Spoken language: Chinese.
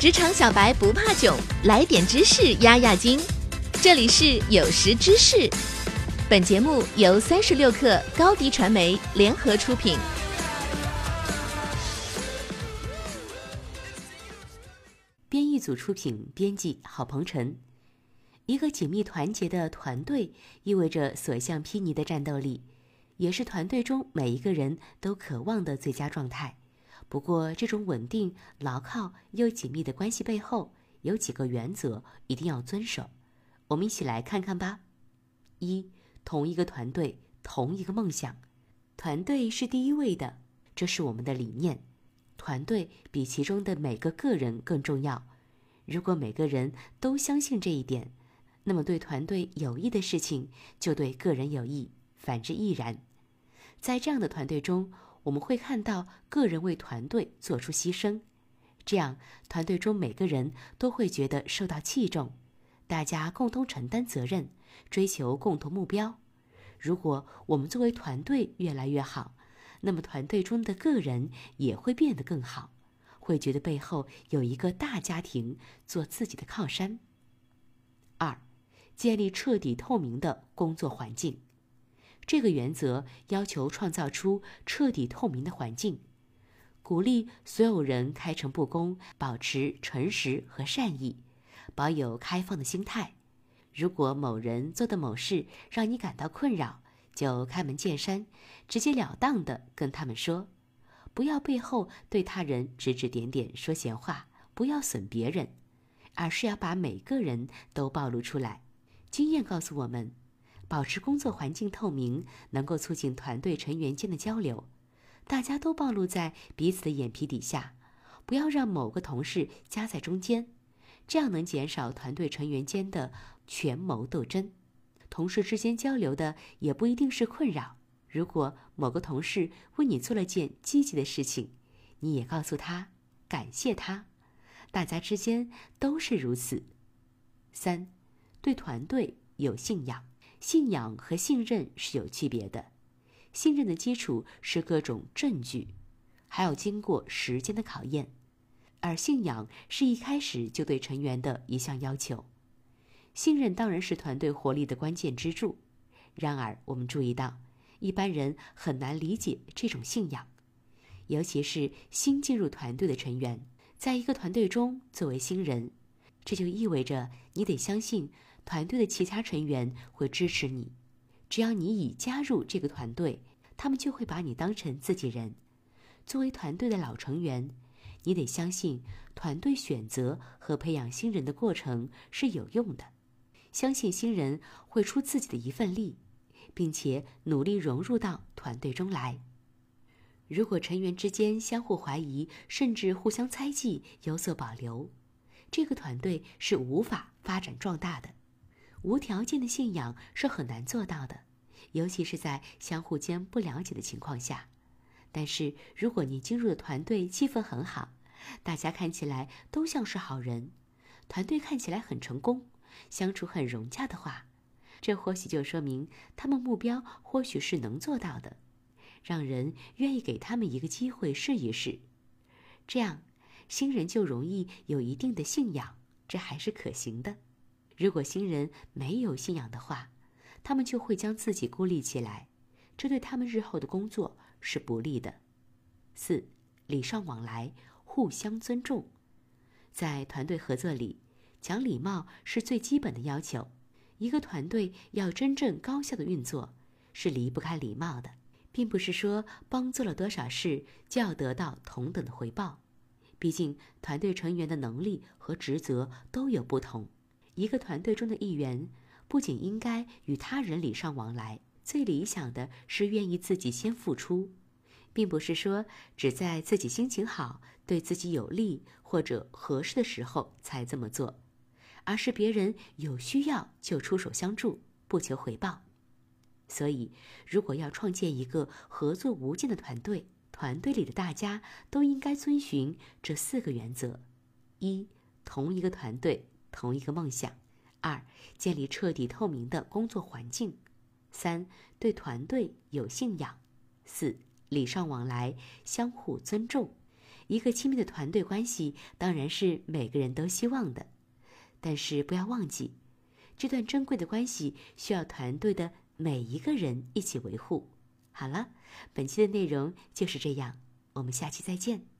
职场小白不怕囧，来点知识压压惊。这里是有识知识，本节目由三十六克高低传媒联合出品。编译组出品，编辑郝鹏程。一个紧密团结的团队，意味着所向披靡的战斗力，也是团队中每一个人都渴望的最佳状态。不过，这种稳定、牢靠又紧密的关系背后，有几个原则一定要遵守。我们一起来看看吧。一，同一个团队，同一个梦想，团队是第一位的，这是我们的理念。团队比其中的每个个人更重要。如果每个人都相信这一点，那么对团队有益的事情就对个人有益，反之亦然。在这样的团队中，我们会看到个人为团队做出牺牲，这样团队中每个人都会觉得受到器重，大家共同承担责任，追求共同目标。如果我们作为团队越来越好，那么团队中的个人也会变得更好，会觉得背后有一个大家庭做自己的靠山。二，建立彻底透明的工作环境。这个原则要求创造出彻底透明的环境，鼓励所有人开诚布公，保持诚实和善意，保有开放的心态。如果某人做的某事让你感到困扰，就开门见山、直截了当的跟他们说，不要背后对他人指指点点、说闲话，不要损别人，而是要把每个人都暴露出来。经验告诉我们。保持工作环境透明，能够促进团队成员间的交流。大家都暴露在彼此的眼皮底下，不要让某个同事夹在中间，这样能减少团队成员间的权谋斗争。同事之间交流的也不一定是困扰。如果某个同事为你做了件积极的事情，你也告诉他感谢他。大家之间都是如此。三，对团队有信仰。信仰和信任是有区别的，信任的基础是各种证据，还要经过时间的考验，而信仰是一开始就对成员的一项要求。信任当然是团队活力的关键支柱，然而我们注意到，一般人很难理解这种信仰，尤其是新进入团队的成员，在一个团队中作为新人，这就意味着你得相信。团队的其他成员会支持你，只要你已加入这个团队，他们就会把你当成自己人。作为团队的老成员，你得相信团队选择和培养新人的过程是有用的，相信新人会出自己的一份力，并且努力融入到团队中来。如果成员之间相互怀疑，甚至互相猜忌，有所保留，这个团队是无法发展壮大的。无条件的信仰是很难做到的，尤其是在相互间不了解的情况下。但是，如果你进入的团队气氛很好，大家看起来都像是好人，团队看起来很成功，相处很融洽的话，这或许就说明他们目标或许是能做到的，让人愿意给他们一个机会试一试。这样，新人就容易有一定的信仰，这还是可行的。如果新人没有信仰的话，他们就会将自己孤立起来，这对他们日后的工作是不利的。四，礼尚往来，互相尊重，在团队合作里，讲礼貌是最基本的要求。一个团队要真正高效的运作，是离不开礼貌的，并不是说帮做了多少事就要得到同等的回报，毕竟团队成员的能力和职责都有不同。一个团队中的一员，不仅应该与他人礼尚往来，最理想的是愿意自己先付出，并不是说只在自己心情好、对自己有利或者合适的时候才这么做，而是别人有需要就出手相助，不求回报。所以，如果要创建一个合作无间的团队，团队里的大家都应该遵循这四个原则：一、同一个团队。同一个梦想，二、建立彻底透明的工作环境，三、对团队有信仰，四、礼尚往来，相互尊重，一个亲密的团队关系当然是每个人都希望的，但是不要忘记，这段珍贵的关系需要团队的每一个人一起维护。好了，本期的内容就是这样，我们下期再见。